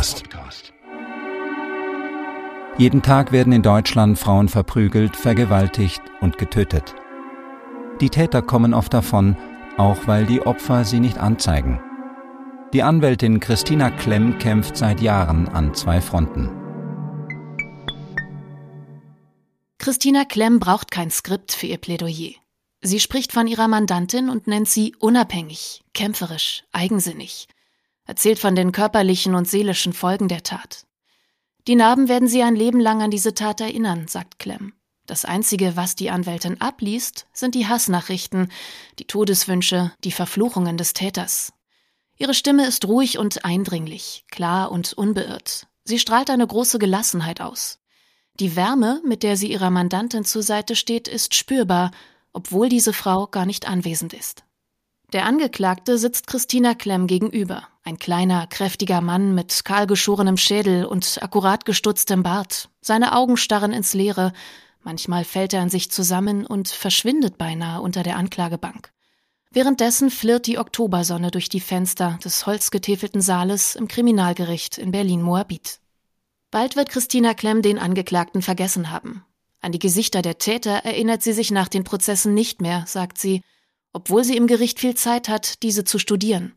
Podcast. Jeden Tag werden in Deutschland Frauen verprügelt, vergewaltigt und getötet. Die Täter kommen oft davon, auch weil die Opfer sie nicht anzeigen. Die Anwältin Christina Klemm kämpft seit Jahren an zwei Fronten. Christina Klemm braucht kein Skript für ihr Plädoyer. Sie spricht von ihrer Mandantin und nennt sie unabhängig, kämpferisch, eigensinnig, erzählt von den körperlichen und seelischen Folgen der Tat. Die Narben werden sie ein Leben lang an diese Tat erinnern, sagt Clem. Das Einzige, was die Anwältin abliest, sind die Hassnachrichten, die Todeswünsche, die Verfluchungen des Täters. Ihre Stimme ist ruhig und eindringlich, klar und unbeirrt. Sie strahlt eine große Gelassenheit aus. Die Wärme, mit der sie ihrer Mandantin zur Seite steht, ist spürbar, obwohl diese Frau gar nicht anwesend ist. Der Angeklagte sitzt Christina Klemm gegenüber, ein kleiner, kräftiger Mann mit kahlgeschorenem Schädel und akkurat gestutztem Bart. Seine Augen starren ins Leere, manchmal fällt er an sich zusammen und verschwindet beinahe unter der Anklagebank. Währenddessen flirrt die Oktobersonne durch die Fenster des holzgetäfelten Saales im Kriminalgericht in Berlin-Moabit. Bald wird Christina Klemm den Angeklagten vergessen haben. An die Gesichter der Täter erinnert sie sich nach den Prozessen nicht mehr, sagt sie, obwohl sie im Gericht viel Zeit hat, diese zu studieren.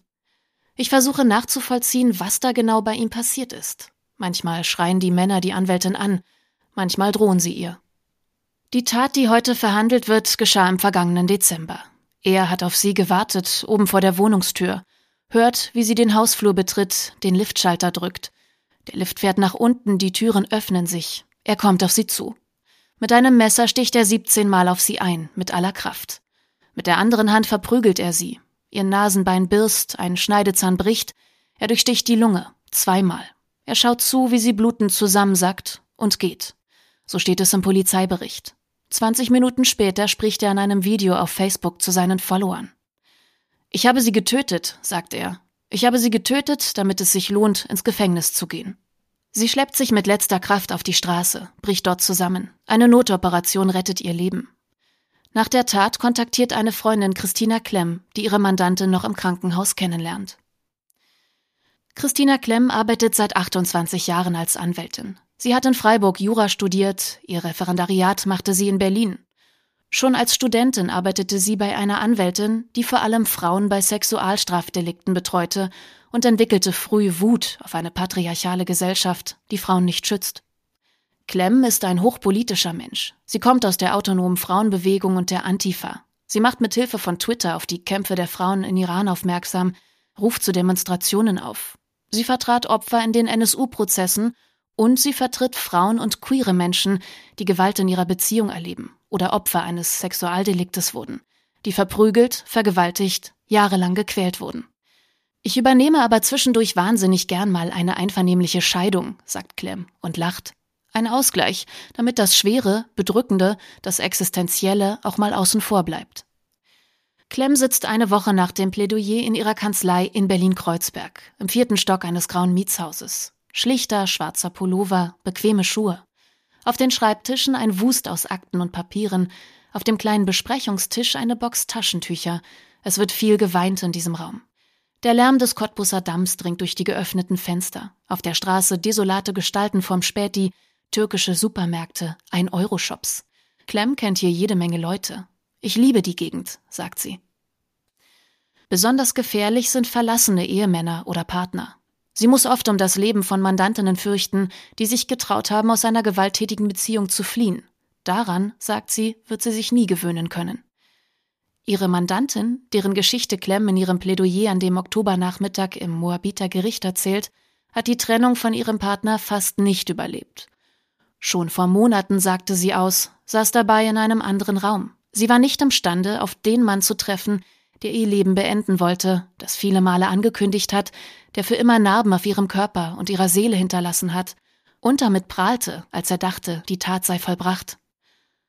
Ich versuche nachzuvollziehen, was da genau bei ihm passiert ist. Manchmal schreien die Männer die Anwältin an, manchmal drohen sie ihr. Die Tat, die heute verhandelt wird, geschah im vergangenen Dezember. Er hat auf sie gewartet, oben vor der Wohnungstür, hört, wie sie den Hausflur betritt, den Liftschalter drückt. Der Lift fährt nach unten, die Türen öffnen sich. Er kommt auf sie zu. Mit einem Messer sticht er 17 Mal auf sie ein, mit aller Kraft. Mit der anderen Hand verprügelt er sie. Ihr Nasenbein birst, ein Schneidezahn bricht. Er durchsticht die Lunge. Zweimal. Er schaut zu, wie sie blutend zusammensackt und geht. So steht es im Polizeibericht. 20 Minuten später spricht er in einem Video auf Facebook zu seinen Followern. Ich habe sie getötet, sagt er. Ich habe sie getötet, damit es sich lohnt, ins Gefängnis zu gehen. Sie schleppt sich mit letzter Kraft auf die Straße, bricht dort zusammen. Eine Notoperation rettet ihr Leben. Nach der Tat kontaktiert eine Freundin Christina Klemm, die ihre Mandantin noch im Krankenhaus kennenlernt. Christina Klemm arbeitet seit 28 Jahren als Anwältin. Sie hat in Freiburg Jura studiert, ihr Referendariat machte sie in Berlin. Schon als Studentin arbeitete sie bei einer Anwältin, die vor allem Frauen bei Sexualstrafdelikten betreute und entwickelte früh Wut auf eine patriarchale Gesellschaft, die Frauen nicht schützt. Clem ist ein hochpolitischer Mensch. Sie kommt aus der autonomen Frauenbewegung und der Antifa. Sie macht mit Hilfe von Twitter auf die Kämpfe der Frauen in Iran aufmerksam, ruft zu Demonstrationen auf. Sie vertrat Opfer in den NSU-Prozessen und sie vertritt Frauen und queere Menschen, die Gewalt in ihrer Beziehung erleben oder Opfer eines Sexualdeliktes wurden, die verprügelt, vergewaltigt, jahrelang gequält wurden. Ich übernehme aber zwischendurch wahnsinnig gern mal eine einvernehmliche Scheidung, sagt Clem und lacht. Ein Ausgleich, damit das Schwere, Bedrückende, das Existenzielle auch mal außen vor bleibt. Clem sitzt eine Woche nach dem Plädoyer in ihrer Kanzlei in Berlin-Kreuzberg, im vierten Stock eines grauen Mietshauses. Schlichter, schwarzer Pullover, bequeme Schuhe. Auf den Schreibtischen ein Wust aus Akten und Papieren, auf dem kleinen Besprechungstisch eine Box Taschentücher. Es wird viel geweint in diesem Raum. Der Lärm des Cottbusser Damms dringt durch die geöffneten Fenster. Auf der Straße desolate Gestalten vom Späti, türkische Supermärkte, Ein-Euro-Shops. Clem kennt hier jede Menge Leute. Ich liebe die Gegend, sagt sie. Besonders gefährlich sind verlassene Ehemänner oder Partner. Sie muss oft um das Leben von Mandantinnen fürchten, die sich getraut haben, aus einer gewalttätigen Beziehung zu fliehen. Daran, sagt sie, wird sie sich nie gewöhnen können. Ihre Mandantin, deren Geschichte Clem in ihrem Plädoyer an dem Oktobernachmittag im Moabiter Gericht erzählt, hat die Trennung von ihrem Partner fast nicht überlebt. Schon vor Monaten sagte sie aus, saß dabei in einem anderen Raum. Sie war nicht imstande, auf den Mann zu treffen, der ihr Leben beenden wollte, das viele Male angekündigt hat, der für immer Narben auf ihrem Körper und ihrer Seele hinterlassen hat und damit prahlte, als er dachte, die Tat sei vollbracht.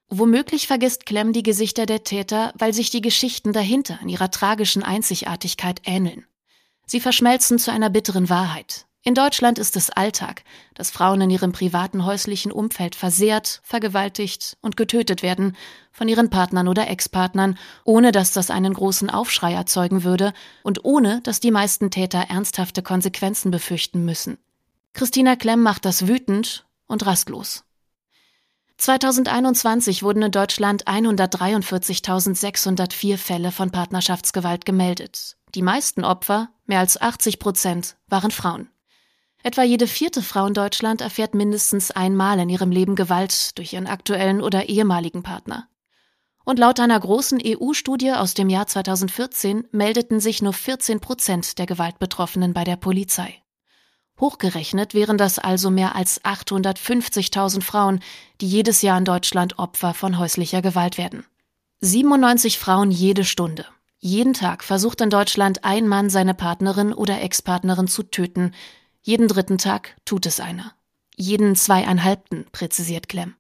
Womöglich vergisst Clem die Gesichter der Täter, weil sich die Geschichten dahinter in ihrer tragischen Einzigartigkeit ähneln. Sie verschmelzen zu einer bitteren Wahrheit. In Deutschland ist es Alltag, dass Frauen in ihrem privaten häuslichen Umfeld versehrt, vergewaltigt und getötet werden von ihren Partnern oder Ex-Partnern, ohne dass das einen großen Aufschrei erzeugen würde und ohne dass die meisten Täter ernsthafte Konsequenzen befürchten müssen. Christina Klemm macht das wütend und rastlos. 2021 wurden in Deutschland 143.604 Fälle von Partnerschaftsgewalt gemeldet. Die meisten Opfer, mehr als 80 Prozent, waren Frauen. Etwa jede vierte Frau in Deutschland erfährt mindestens einmal in ihrem Leben Gewalt durch ihren aktuellen oder ehemaligen Partner. Und laut einer großen EU-Studie aus dem Jahr 2014 meldeten sich nur 14 Prozent der Gewaltbetroffenen bei der Polizei. Hochgerechnet wären das also mehr als 850.000 Frauen, die jedes Jahr in Deutschland Opfer von häuslicher Gewalt werden. 97 Frauen jede Stunde. Jeden Tag versucht in Deutschland ein Mann seine Partnerin oder Ex-Partnerin zu töten. Jeden dritten Tag tut es einer. Jeden zweieinhalbten, präzisiert Clem.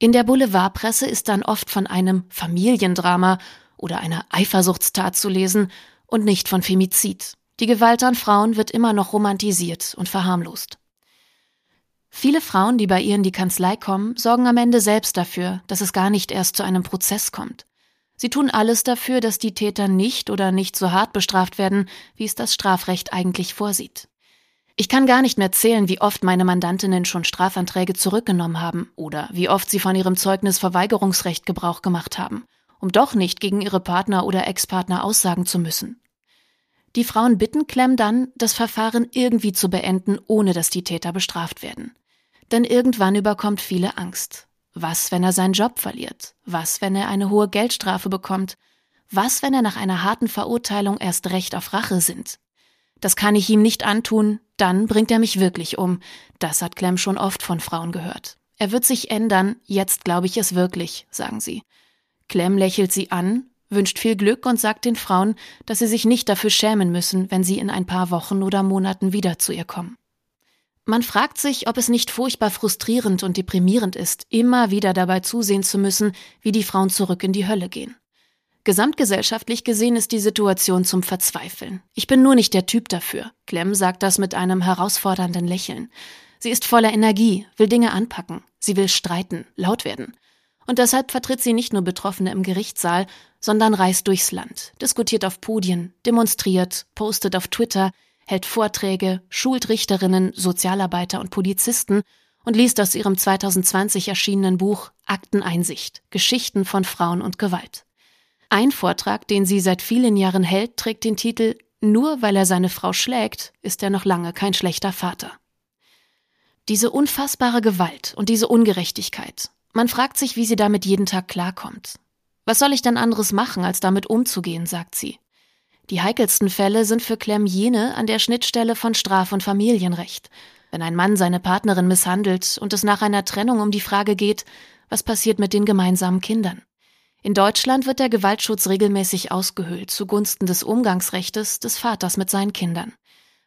In der Boulevardpresse ist dann oft von einem Familiendrama oder einer Eifersuchtstat zu lesen und nicht von Femizid. Die Gewalt an Frauen wird immer noch romantisiert und verharmlost. Viele Frauen, die bei ihr in die Kanzlei kommen, sorgen am Ende selbst dafür, dass es gar nicht erst zu einem Prozess kommt. Sie tun alles dafür, dass die Täter nicht oder nicht so hart bestraft werden, wie es das Strafrecht eigentlich vorsieht. Ich kann gar nicht mehr zählen, wie oft meine Mandantinnen schon Strafanträge zurückgenommen haben oder wie oft sie von ihrem Zeugnisverweigerungsrecht Gebrauch gemacht haben, um doch nicht gegen ihre Partner oder Ex-Partner aussagen zu müssen. Die Frauen bitten Clem dann, das Verfahren irgendwie zu beenden, ohne dass die Täter bestraft werden. Denn irgendwann überkommt viele Angst. Was, wenn er seinen Job verliert? Was, wenn er eine hohe Geldstrafe bekommt? Was, wenn er nach einer harten Verurteilung erst recht auf Rache sinnt? Das kann ich ihm nicht antun, dann bringt er mich wirklich um. Das hat Clem schon oft von Frauen gehört. Er wird sich ändern, jetzt glaube ich es wirklich, sagen sie. Clem lächelt sie an, wünscht viel Glück und sagt den Frauen, dass sie sich nicht dafür schämen müssen, wenn sie in ein paar Wochen oder Monaten wieder zu ihr kommen. Man fragt sich, ob es nicht furchtbar frustrierend und deprimierend ist, immer wieder dabei zusehen zu müssen, wie die Frauen zurück in die Hölle gehen. Gesamtgesellschaftlich gesehen ist die Situation zum Verzweifeln. Ich bin nur nicht der Typ dafür. Clem sagt das mit einem herausfordernden Lächeln. Sie ist voller Energie, will Dinge anpacken, sie will streiten, laut werden. Und deshalb vertritt sie nicht nur Betroffene im Gerichtssaal, sondern reist durchs Land, diskutiert auf Podien, demonstriert, postet auf Twitter, hält Vorträge, schult Richterinnen, Sozialarbeiter und Polizisten und liest aus ihrem 2020 erschienenen Buch Akteneinsicht, Geschichten von Frauen und Gewalt. Ein Vortrag, den sie seit vielen Jahren hält, trägt den Titel Nur weil er seine Frau schlägt, ist er noch lange kein schlechter Vater. Diese unfassbare Gewalt und diese Ungerechtigkeit, man fragt sich, wie sie damit jeden Tag klarkommt. Was soll ich denn anderes machen, als damit umzugehen, sagt sie. Die heikelsten Fälle sind für Clem jene an der Schnittstelle von Straf- und Familienrecht. Wenn ein Mann seine Partnerin misshandelt und es nach einer Trennung um die Frage geht, was passiert mit den gemeinsamen Kindern. In Deutschland wird der Gewaltschutz regelmäßig ausgehöhlt zugunsten des Umgangsrechtes des Vaters mit seinen Kindern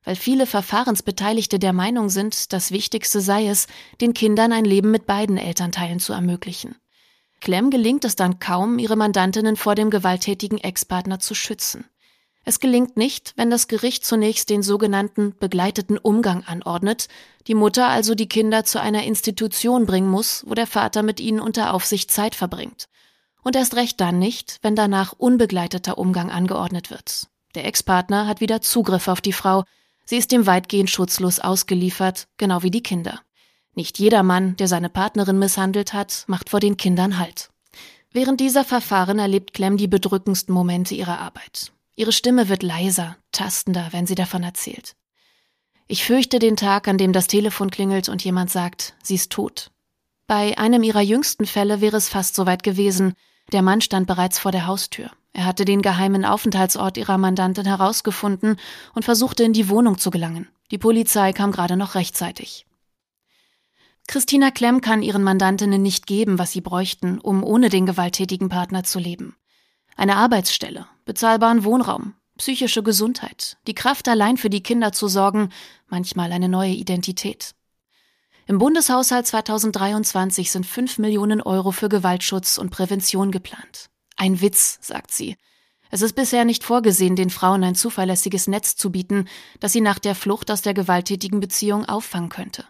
weil viele Verfahrensbeteiligte der Meinung sind, das Wichtigste sei es, den Kindern ein Leben mit beiden Elternteilen zu ermöglichen. Clem gelingt es dann kaum, ihre Mandantinnen vor dem gewalttätigen Ex-Partner zu schützen. Es gelingt nicht, wenn das Gericht zunächst den sogenannten begleiteten Umgang anordnet, die Mutter also die Kinder zu einer Institution bringen muss, wo der Vater mit ihnen unter Aufsicht Zeit verbringt. Und erst recht dann nicht, wenn danach unbegleiteter Umgang angeordnet wird. Der Ex-Partner hat wieder Zugriff auf die Frau, Sie ist ihm weitgehend schutzlos ausgeliefert, genau wie die Kinder. Nicht jeder Mann, der seine Partnerin misshandelt hat, macht vor den Kindern Halt. Während dieser Verfahren erlebt Clem die bedrückendsten Momente ihrer Arbeit. Ihre Stimme wird leiser, tastender, wenn sie davon erzählt. Ich fürchte den Tag, an dem das Telefon klingelt und jemand sagt, sie ist tot. Bei einem ihrer jüngsten Fälle wäre es fast soweit gewesen. Der Mann stand bereits vor der Haustür. Er hatte den geheimen Aufenthaltsort ihrer Mandantin herausgefunden und versuchte in die Wohnung zu gelangen. Die Polizei kam gerade noch rechtzeitig. Christina Klemm kann ihren Mandantinnen nicht geben, was sie bräuchten, um ohne den gewalttätigen Partner zu leben. Eine Arbeitsstelle, bezahlbaren Wohnraum, psychische Gesundheit, die Kraft allein für die Kinder zu sorgen, manchmal eine neue Identität. Im Bundeshaushalt 2023 sind 5 Millionen Euro für Gewaltschutz und Prävention geplant. Ein Witz, sagt sie. Es ist bisher nicht vorgesehen, den Frauen ein zuverlässiges Netz zu bieten, das sie nach der Flucht aus der gewalttätigen Beziehung auffangen könnte.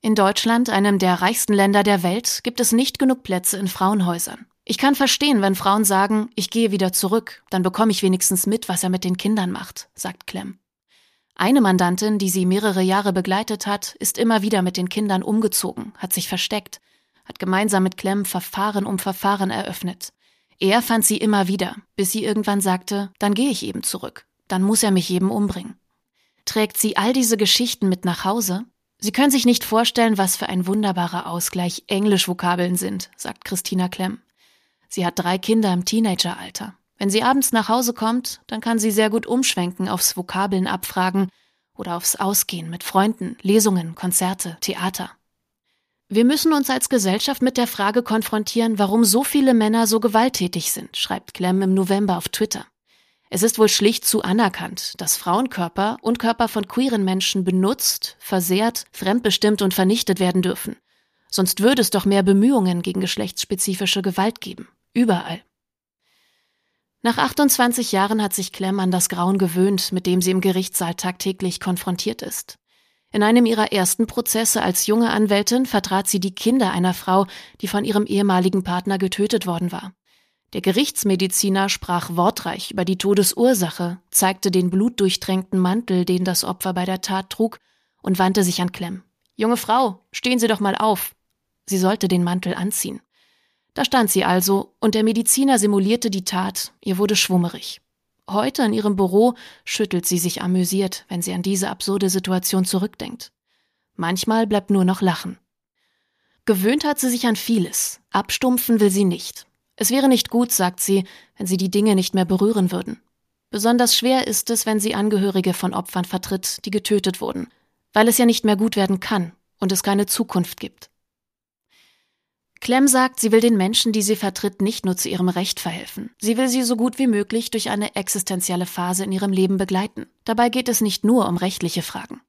In Deutschland, einem der reichsten Länder der Welt, gibt es nicht genug Plätze in Frauenhäusern. Ich kann verstehen, wenn Frauen sagen, ich gehe wieder zurück, dann bekomme ich wenigstens mit, was er mit den Kindern macht, sagt Clem. Eine Mandantin, die sie mehrere Jahre begleitet hat, ist immer wieder mit den Kindern umgezogen, hat sich versteckt, hat gemeinsam mit Clem Verfahren um Verfahren eröffnet. Er fand sie immer wieder, bis sie irgendwann sagte, dann gehe ich eben zurück, dann muss er mich eben umbringen. Trägt sie all diese Geschichten mit nach Hause? Sie können sich nicht vorstellen, was für ein wunderbarer Ausgleich Englischvokabeln sind, sagt Christina Klemm. Sie hat drei Kinder im Teenageralter. Wenn sie abends nach Hause kommt, dann kann sie sehr gut umschwenken aufs Vokabeln abfragen oder aufs Ausgehen mit Freunden, Lesungen, Konzerte, Theater. Wir müssen uns als Gesellschaft mit der Frage konfrontieren, warum so viele Männer so gewalttätig sind, schreibt Clem im November auf Twitter. Es ist wohl schlicht zu anerkannt, dass Frauenkörper und Körper von queeren Menschen benutzt, versehrt, fremdbestimmt und vernichtet werden dürfen. Sonst würde es doch mehr Bemühungen gegen geschlechtsspezifische Gewalt geben. Überall. Nach 28 Jahren hat sich Clem an das Grauen gewöhnt, mit dem sie im Gerichtssaal tagtäglich konfrontiert ist. In einem ihrer ersten Prozesse als junge Anwältin vertrat sie die Kinder einer Frau, die von ihrem ehemaligen Partner getötet worden war. Der Gerichtsmediziner sprach wortreich über die Todesursache, zeigte den blutdurchtränkten Mantel, den das Opfer bei der Tat trug, und wandte sich an Clem. Junge Frau, stehen Sie doch mal auf. Sie sollte den Mantel anziehen. Da stand sie also, und der Mediziner simulierte die Tat, ihr wurde schwummerig. Heute in ihrem Büro schüttelt sie sich amüsiert, wenn sie an diese absurde Situation zurückdenkt. Manchmal bleibt nur noch Lachen. Gewöhnt hat sie sich an vieles, abstumpfen will sie nicht. Es wäre nicht gut, sagt sie, wenn sie die Dinge nicht mehr berühren würden. Besonders schwer ist es, wenn sie Angehörige von Opfern vertritt, die getötet wurden, weil es ja nicht mehr gut werden kann und es keine Zukunft gibt. Clem sagt, sie will den Menschen, die sie vertritt, nicht nur zu ihrem Recht verhelfen. Sie will sie so gut wie möglich durch eine existenzielle Phase in ihrem Leben begleiten. Dabei geht es nicht nur um rechtliche Fragen.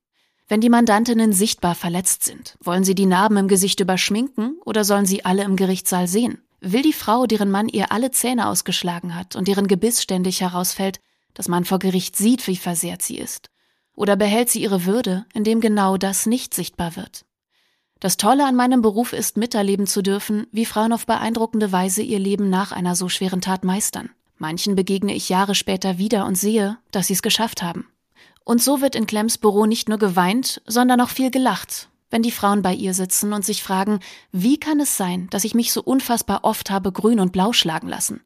Wenn die Mandantinnen sichtbar verletzt sind, wollen sie die Narben im Gesicht überschminken oder sollen sie alle im Gerichtssaal sehen? Will die Frau, deren Mann ihr alle Zähne ausgeschlagen hat und deren Gebiss ständig herausfällt, dass man vor Gericht sieht, wie versehrt sie ist? Oder behält sie ihre Würde, indem genau das nicht sichtbar wird? Das Tolle an meinem Beruf ist, miterleben zu dürfen, wie Frauen auf beeindruckende Weise ihr Leben nach einer so schweren Tat meistern. Manchen begegne ich Jahre später wieder und sehe, dass sie es geschafft haben. Und so wird in Clems Büro nicht nur geweint, sondern auch viel gelacht, wenn die Frauen bei ihr sitzen und sich fragen, wie kann es sein, dass ich mich so unfassbar oft habe grün und blau schlagen lassen?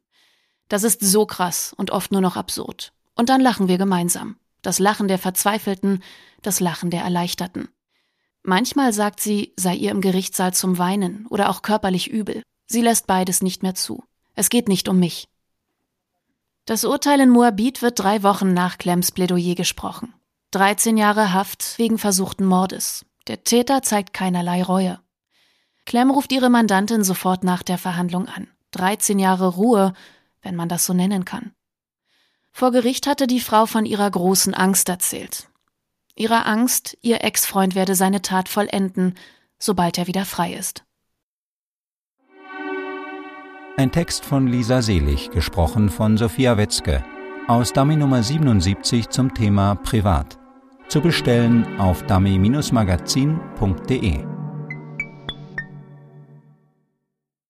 Das ist so krass und oft nur noch absurd. Und dann lachen wir gemeinsam. Das Lachen der Verzweifelten, das Lachen der Erleichterten. Manchmal sagt sie, sei ihr im Gerichtssaal zum Weinen oder auch körperlich übel. Sie lässt beides nicht mehr zu. Es geht nicht um mich. Das Urteil in Moabit wird drei Wochen nach Clems Plädoyer gesprochen. 13 Jahre Haft wegen versuchten Mordes. Der Täter zeigt keinerlei Reue. Clem ruft ihre Mandantin sofort nach der Verhandlung an. 13 Jahre Ruhe, wenn man das so nennen kann. Vor Gericht hatte die Frau von ihrer großen Angst erzählt ihrer Angst, ihr Ex-Freund werde seine Tat vollenden, sobald er wieder frei ist. Ein Text von Lisa Selig, gesprochen von Sophia Wetzke, aus Dummy Nummer 77 zum Thema Privat. Zu bestellen auf dummy-magazin.de.